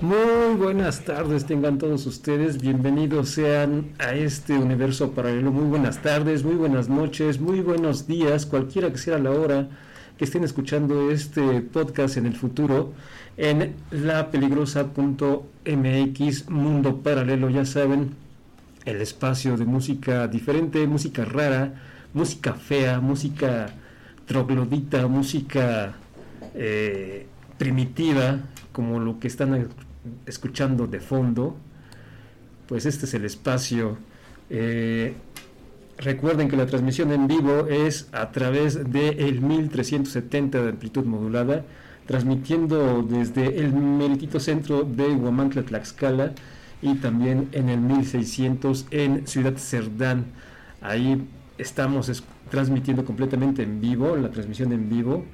Muy buenas tardes, tengan todos ustedes, bienvenidos sean a este universo paralelo. Muy buenas tardes, muy buenas noches, muy buenos días, cualquiera que sea la hora que estén escuchando este podcast en el futuro en la peligrosa.mx Mundo Paralelo, ya saben, el espacio de música diferente, música rara, música fea, música troglodita, música eh, primitiva, como lo que están escuchando de fondo, pues este es el espacio. Eh, recuerden que la transmisión en vivo es a través de el 1370 de amplitud modulada, transmitiendo desde el meritito centro de Huamantla, Tlaxcala, y también en el 1600 en Ciudad Cerdán. Ahí estamos transmitiendo completamente en vivo, la transmisión en vivo,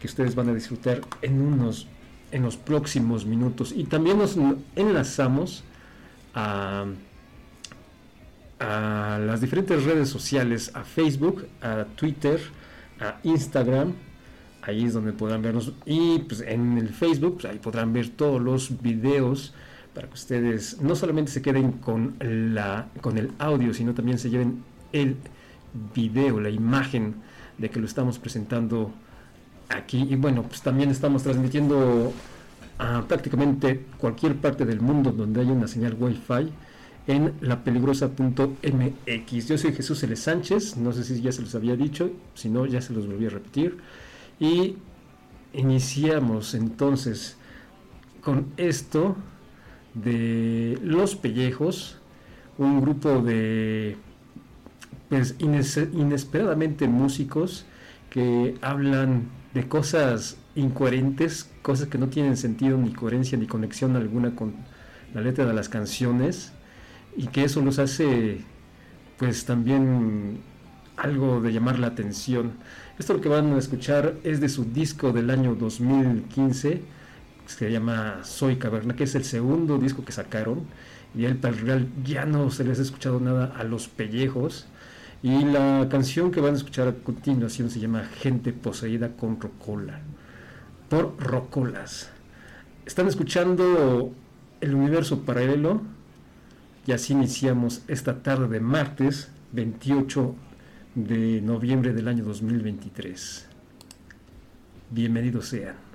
que ustedes van a disfrutar en unos en los próximos minutos. Y también nos enlazamos a, a las diferentes redes sociales, a Facebook, a Twitter, a Instagram. Ahí es donde podrán vernos. Y pues, en el Facebook, pues, ahí podrán ver todos los videos para que ustedes no solamente se queden con, la, con el audio, sino también se lleven el video, la imagen de que lo estamos presentando aquí. Y bueno, pues también estamos transmitiendo a prácticamente cualquier parte del mundo donde haya una señal Wi-Fi en lapeligrosa.mx. Yo soy Jesús L. Sánchez, no sé si ya se los había dicho, si no ya se los volví a repetir. Y iniciamos entonces con esto de Los Pellejos, un grupo de pues, inesperadamente músicos que hablan de cosas incoherentes, cosas que no tienen sentido ni coherencia ni conexión alguna con la letra de las canciones y que eso los hace pues también algo de llamar la atención. Esto lo que van a escuchar es de su disco del año 2015, se llama Soy Caverna, que es el segundo disco que sacaron y el real ya no se les ha escuchado nada a los pellejos. Y la canción que van a escuchar a continuación se llama Gente poseída con rocola, por rocolas. Están escuchando el universo paralelo y así iniciamos esta tarde de martes 28 de noviembre del año 2023. Bienvenidos sean.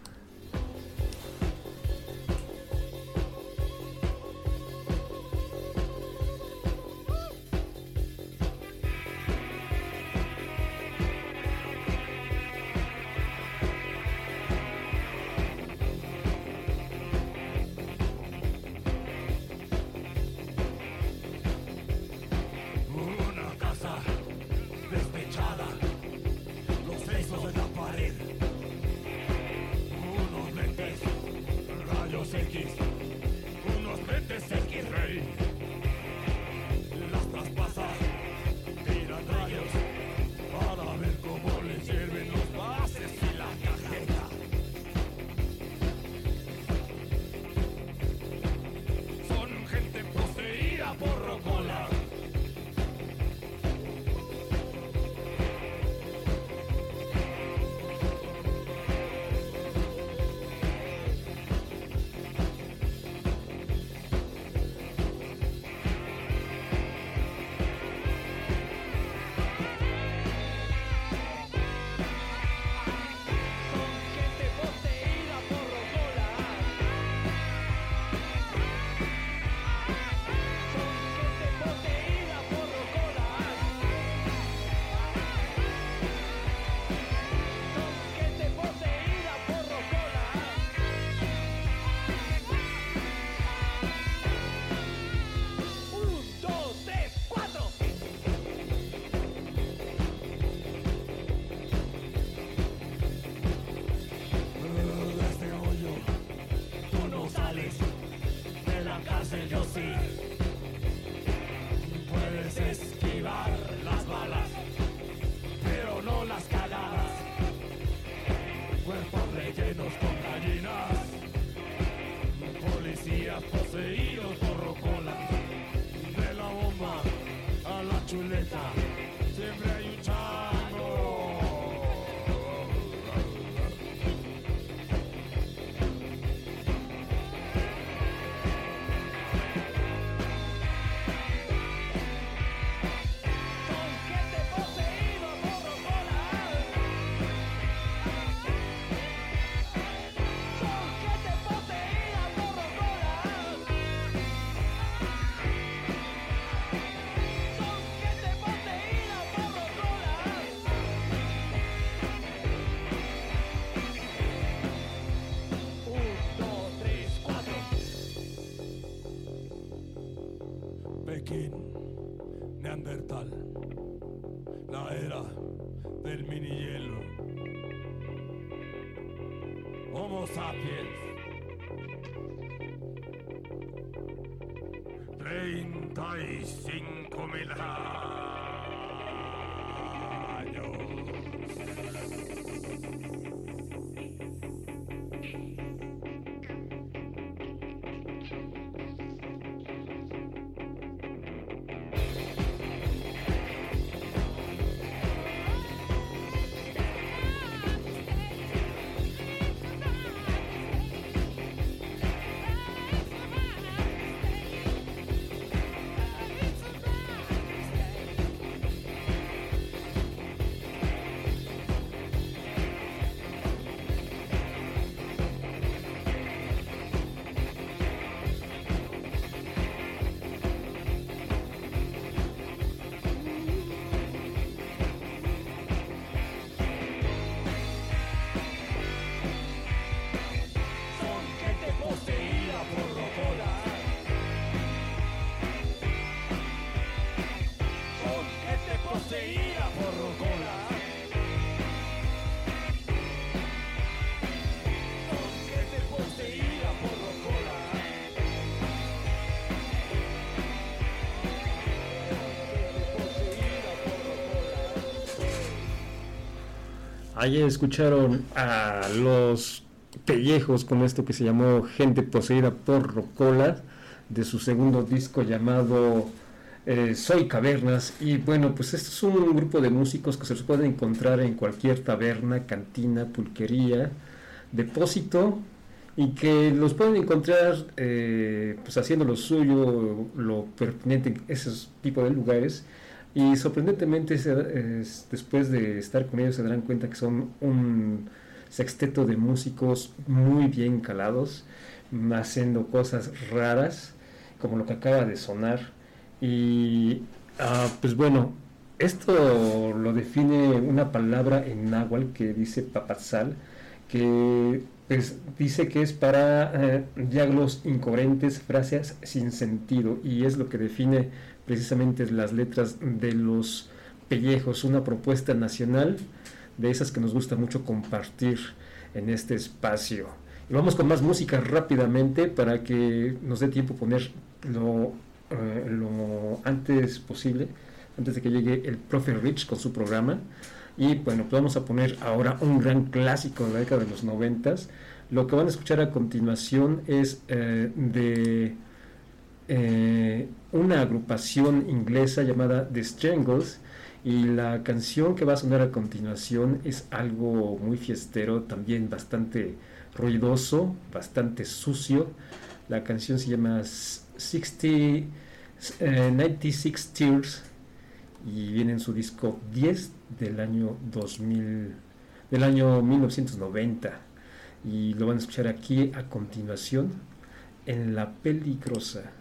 queria fazer. Ein, zwei, cinco mil. Ayer escucharon a los pellejos con esto que se llamó Gente Poseída por Rocola, de su segundo disco llamado eh, Soy Cavernas. Y bueno, pues este es un grupo de músicos que se los pueden encontrar en cualquier taberna, cantina, pulquería, depósito, y que los pueden encontrar eh, pues haciendo lo suyo, lo pertinente en esos tipos de lugares y sorprendentemente, después de estar con ellos, se darán cuenta que son un sexteto de músicos muy bien calados, haciendo cosas raras, como lo que acaba de sonar. Y ah, pues bueno, esto lo define una palabra en náhuatl que dice papazal, que pues, dice que es para eh, diálogos incoherentes, frases sin sentido, y es lo que define precisamente las letras de los pellejos, una propuesta nacional de esas que nos gusta mucho compartir en este espacio. Y vamos con más música rápidamente para que nos dé tiempo poner lo, eh, lo antes posible, antes de que llegue el profe Rich con su programa. Y bueno, pues vamos a poner ahora un gran clásico de la década de los noventas. Lo que van a escuchar a continuación es eh, de eh, una agrupación inglesa llamada The Strangles y la canción que va a sonar a continuación es algo muy fiestero, también bastante ruidoso, bastante sucio. La canción se llama 60, 96 eh, Tears y viene en su disco 10 del año 2000, del año 1990 y lo van a escuchar aquí a continuación en La Peligrosa.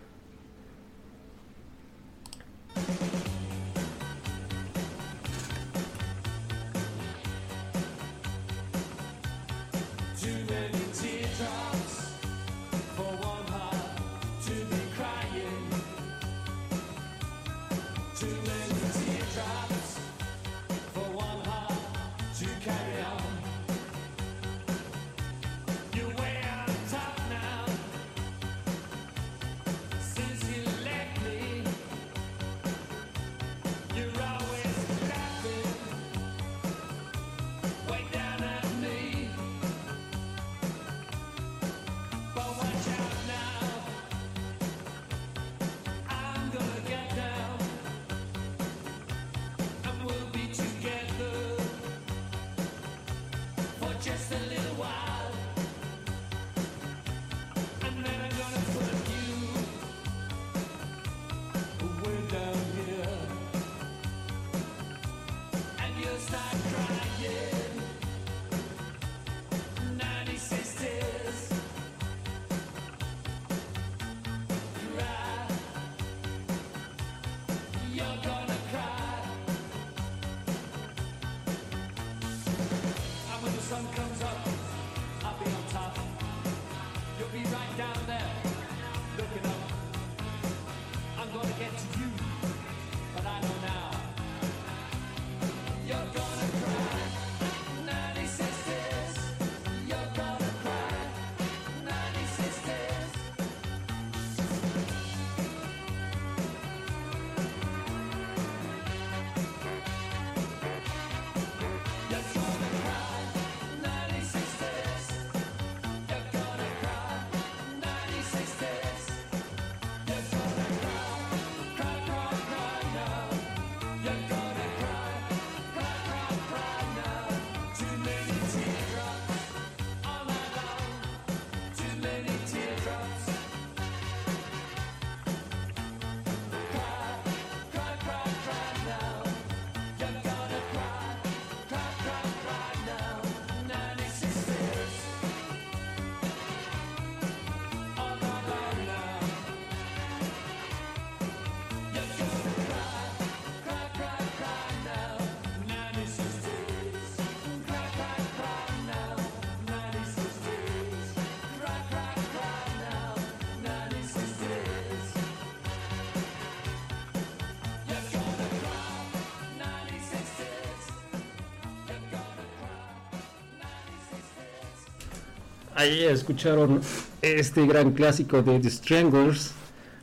Ahí escucharon este gran clásico de The Stranglers.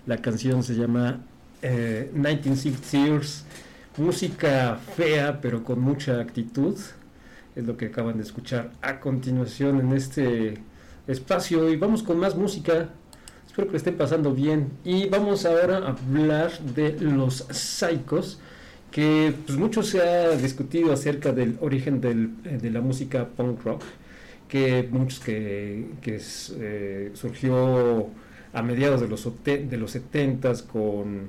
La canción se llama eh, 196 Tears. Música fea, pero con mucha actitud. Es lo que acaban de escuchar a continuación en este espacio. Y vamos con más música. Espero que lo estén pasando bien. Y vamos ahora a hablar de los Psychos. Que pues, mucho se ha discutido acerca del origen eh, de la música punk rock que muchos que, que eh, surgió a mediados de los, de los 70 con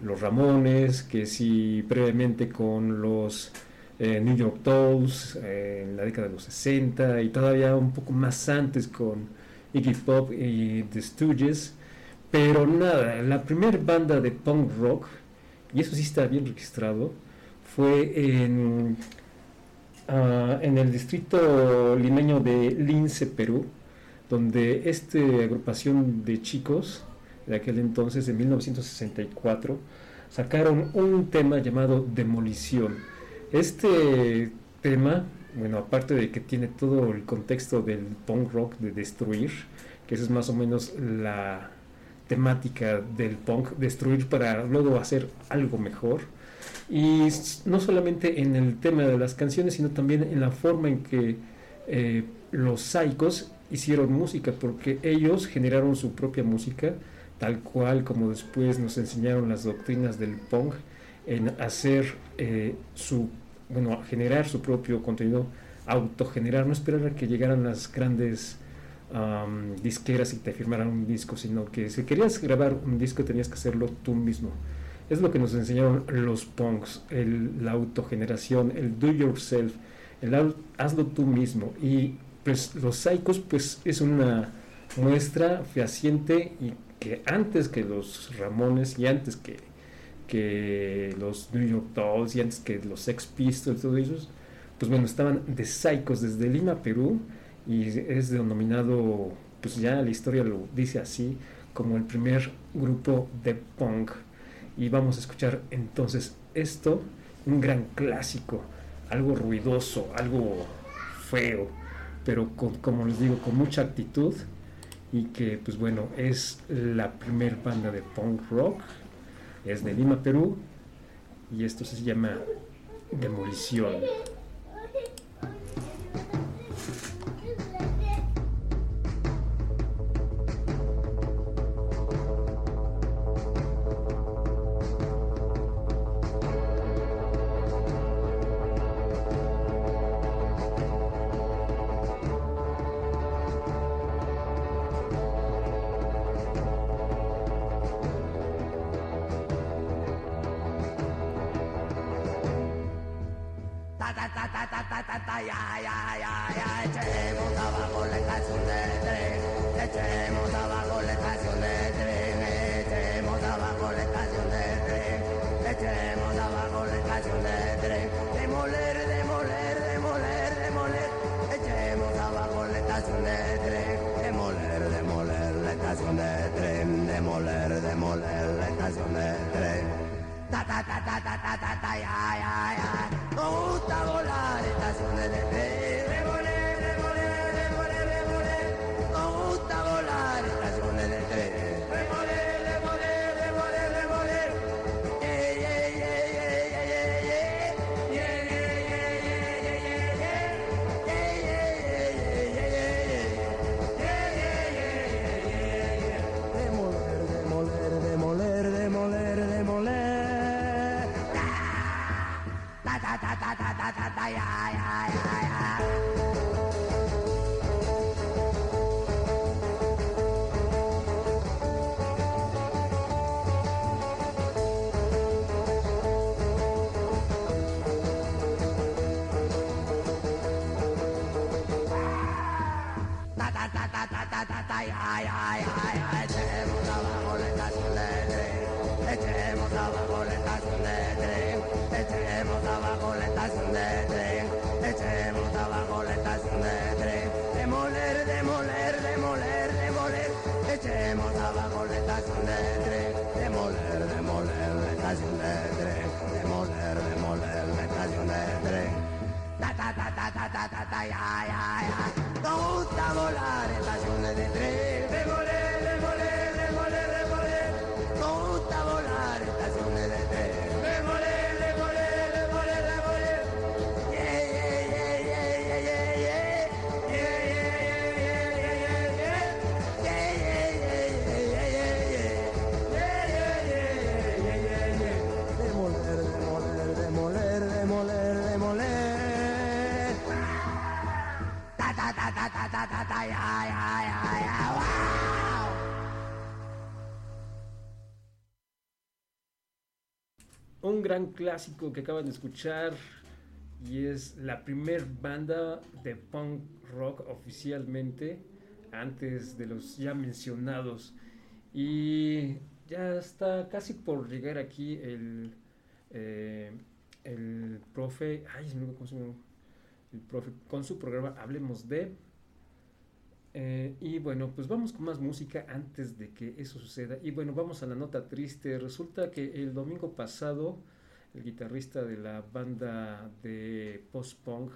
los Ramones, que sí previamente con los eh, New York Dolls eh, en la década de los 60 y todavía un poco más antes con Iggy Pop y The Stooges. Pero nada, la primera banda de punk rock, y eso sí está bien registrado, fue en Ah, en el distrito limeño de Lince, Perú, donde esta agrupación de chicos de aquel entonces, de 1964, sacaron un tema llamado Demolición. Este tema, bueno, aparte de que tiene todo el contexto del punk rock de destruir, que esa es más o menos la temática del punk, destruir para luego hacer algo mejor, y no solamente en el tema de las canciones, sino también en la forma en que eh, los Psychos hicieron música, porque ellos generaron su propia música, tal cual como después nos enseñaron las doctrinas del punk, en hacer eh, su, bueno, generar su propio contenido, autogenerar, no esperar a que llegaran las grandes disqueras y te firmaran un disco, sino que si querías grabar un disco tenías que hacerlo tú mismo. Es lo que nos enseñaron los punks, el, la autogeneración, el do yourself, el hazlo tú mismo. Y pues los psychos pues es una muestra fehaciente y que antes que los Ramones y antes que, que los New York Dolls y antes que los Sex Pistols, todos ellos, pues bueno, estaban de psychos desde Lima, Perú, y es denominado, pues ya la historia lo dice así, como el primer grupo de punk y vamos a escuchar entonces esto, un gran clásico, algo ruidoso, algo feo, pero como les digo, con mucha actitud y que pues bueno, es la primer banda de punk rock, es de Lima, Perú y esto se llama Demolición. ta ta ta ta ya ya ya. No gusta volar estaciones de fe. Un gran clásico que acaban de escuchar y es la primer banda de punk rock oficialmente antes de los ya mencionados. Y ya está casi por llegar aquí el eh, profe ay el profe con su programa hablemos de eh, y bueno, pues vamos con más música antes de que eso suceda. Y bueno, vamos a la nota triste. Resulta que el domingo pasado, el guitarrista de la banda de post-punk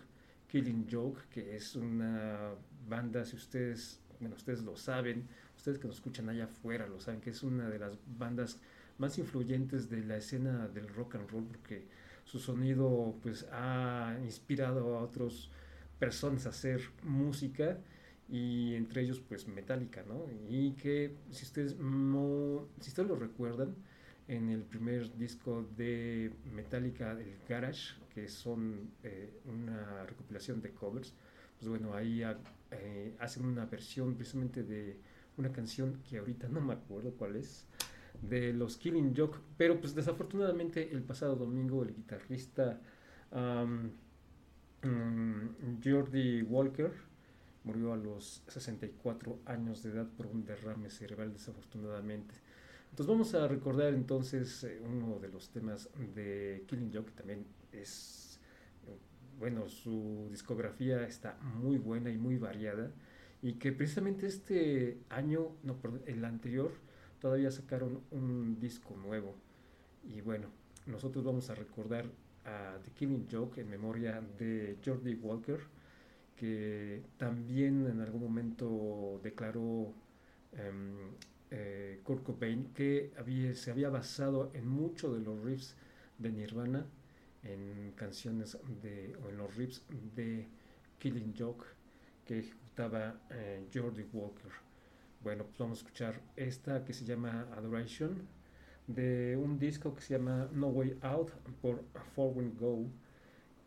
Killing Joke, que es una banda, si ustedes, bueno, ustedes lo saben, ustedes que nos escuchan allá afuera lo saben, que es una de las bandas más influyentes de la escena del rock and roll, porque su sonido pues ha inspirado a otras personas a hacer música y entre ellos pues Metallica, ¿no? Y que si ustedes no, si ustedes lo recuerdan, en el primer disco de Metallica, el Garage, que son eh, una recopilación de covers, pues bueno, ahí ha- eh, hacen una versión precisamente de una canción que ahorita no me acuerdo cuál es, de los Killing Joke, pero pues desafortunadamente el pasado domingo el guitarrista mm, Jordi Walker murió a los 64 años de edad por un derrame cerebral desafortunadamente. Entonces vamos a recordar entonces eh, uno de los temas de Killing Joke, que también es, bueno, su discografía está muy buena y muy variada, y que precisamente este año, no, el anterior, todavía sacaron un disco nuevo. Y bueno, nosotros vamos a recordar a The Killing Joke en memoria de Jordi Walker, que también en algún momento declaró em, eh, Kurt Cobain que se había basado en muchos de los riffs de Nirvana en canciones de, o en los riffs de Killing Joke que ejecutaba eh, Jordi Walker. Bueno, pues vamos a escuchar esta que se llama Adoration de un disco que se llama No Way Out por Forward Go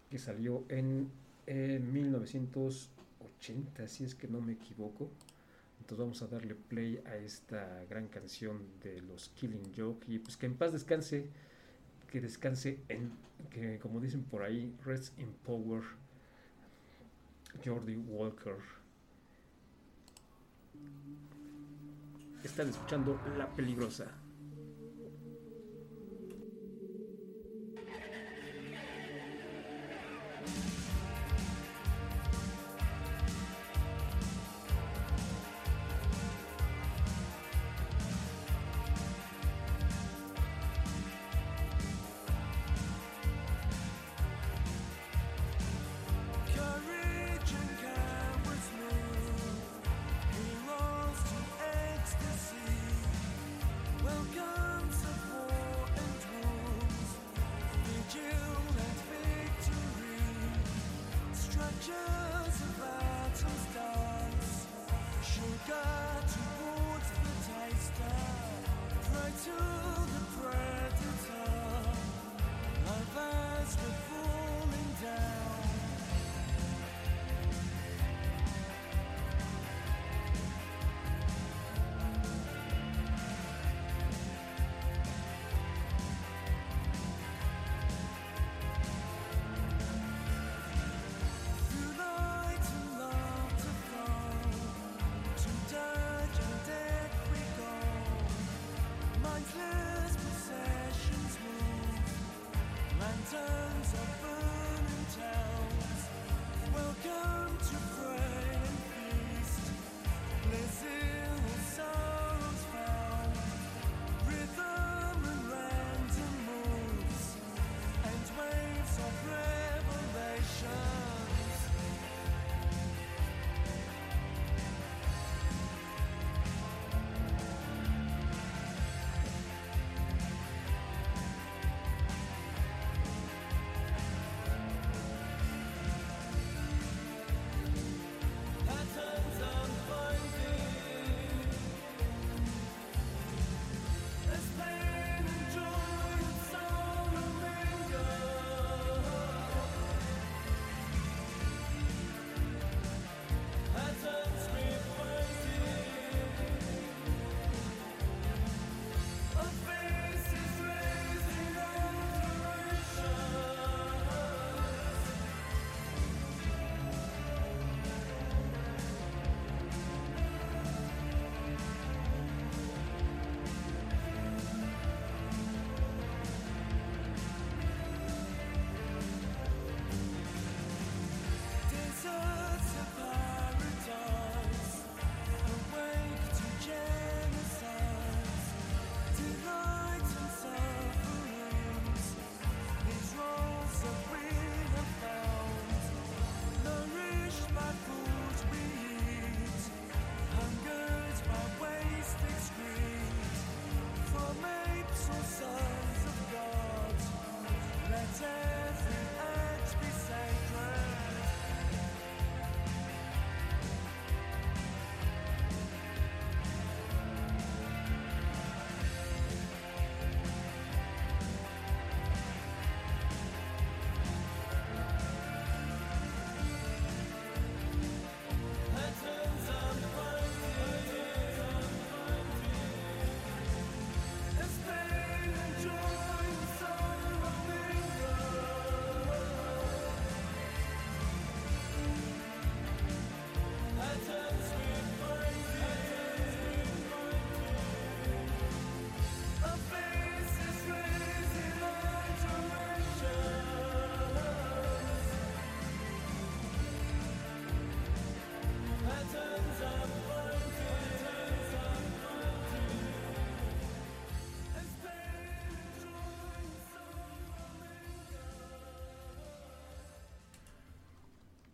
que salió en eh, 1980, si es que no me equivoco. Entonces vamos a darle play a esta gran canción de los Killing Joke y pues que en paz descanse, que descanse en, que como dicen por ahí, rest in power, Jordi Walker. Están escuchando La Peligrosa.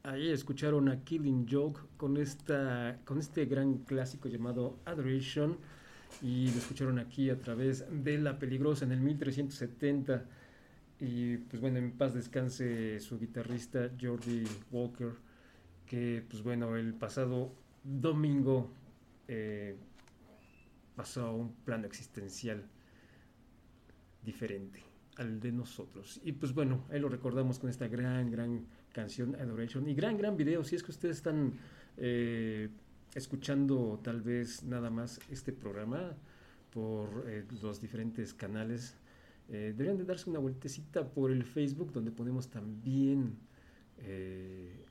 Ahí escucharon a Killing Joke con, esta, con este gran clásico llamado Adoration y lo escucharon aquí a través de La Peligrosa en el 1370 y pues bueno, en paz descanse su guitarrista Jordi Walker que pues bueno, el pasado domingo eh, pasó a un plano existencial diferente al de nosotros. Y pues bueno, ahí lo recordamos con esta gran, gran canción Adoration y gran, gran video. Si es que ustedes están eh, escuchando tal vez nada más este programa por eh, los diferentes canales, eh, deberían de darse una vueltecita por el Facebook donde ponemos también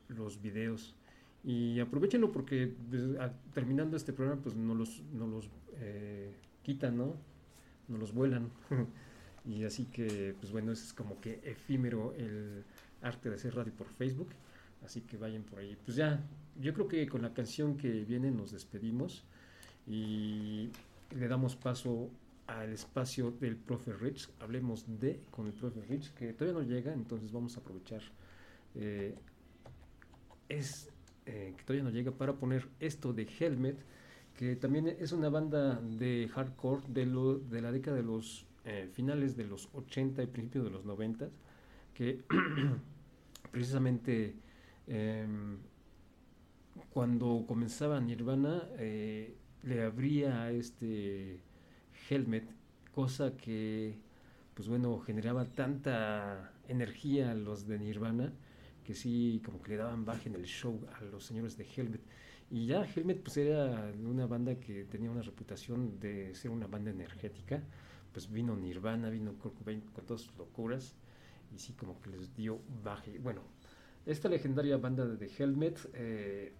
los videos. Y aprovechenlo porque pues, a- terminando este programa pues no los, no los quitan, ¿no? No los vuelan. y así que, pues bueno, es como que efímero el arte de hacer radio por Facebook. Así que vayan por ahí. Pues ya, yo creo que con la canción que viene nos despedimos y le damos paso al espacio del profe Rich. Hablemos de con el profe Rich, que todavía no llega, entonces vamos a aprovechar. eh, es eh, que todavía no llega para poner esto de Helmet, que también es una banda de hardcore de, lo, de la década de los eh, finales de los 80 y principios de los 90, que precisamente em, cuando comenzaba Nirvana eh, le abría a este Helmet, cosa que pues bueno generaba tanta energía a los de Nirvana que sí como que le daban baje en el show a los señores de Helmet. Y ya Helmet pues era una banda que tenía una reputación de ser una banda energética. Pues vino Nirvana vino Kurt con todas sus locuras y sí como que les dio baje bueno esta legendaria banda de Helmet eh,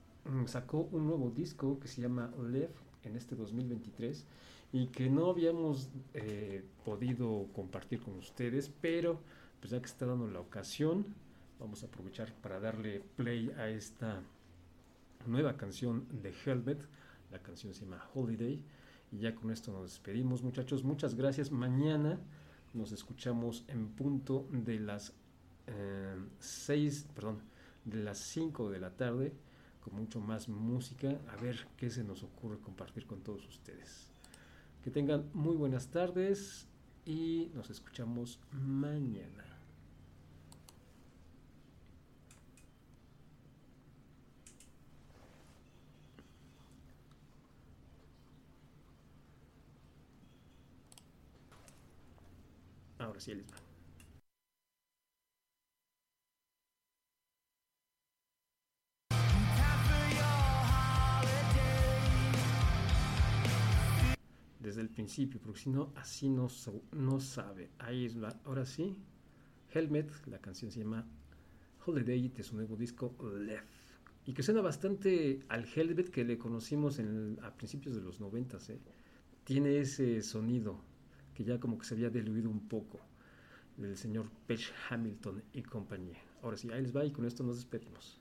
sacó un nuevo disco que se llama Lev en este 2023 y que no habíamos eh, podido compartir con ustedes, pero pues ya que está dando la ocasión, vamos a aprovechar para darle play a esta nueva canción de Helmet. La canción se llama Holiday. Y ya con esto nos despedimos, muchachos. Muchas gracias. Mañana nos escuchamos en punto de las 6, perdón, de las 5 de la tarde con mucho más música. A ver qué se nos ocurre compartir con todos ustedes. Que tengan muy buenas tardes y nos escuchamos mañana. Ahora sí, les va. Desde el principio, porque si no, así no, no sabe. Ahí es la, ahora sí. Helmet, la canción se llama Holiday de su nuevo disco Left. Y que suena bastante al Helmet que le conocimos a principios de los noventas. ¿eh? Tiene ese sonido que ya como que se había diluido un poco del señor Page Hamilton y compañía. Ahora sí, ahí les va y con esto nos despedimos.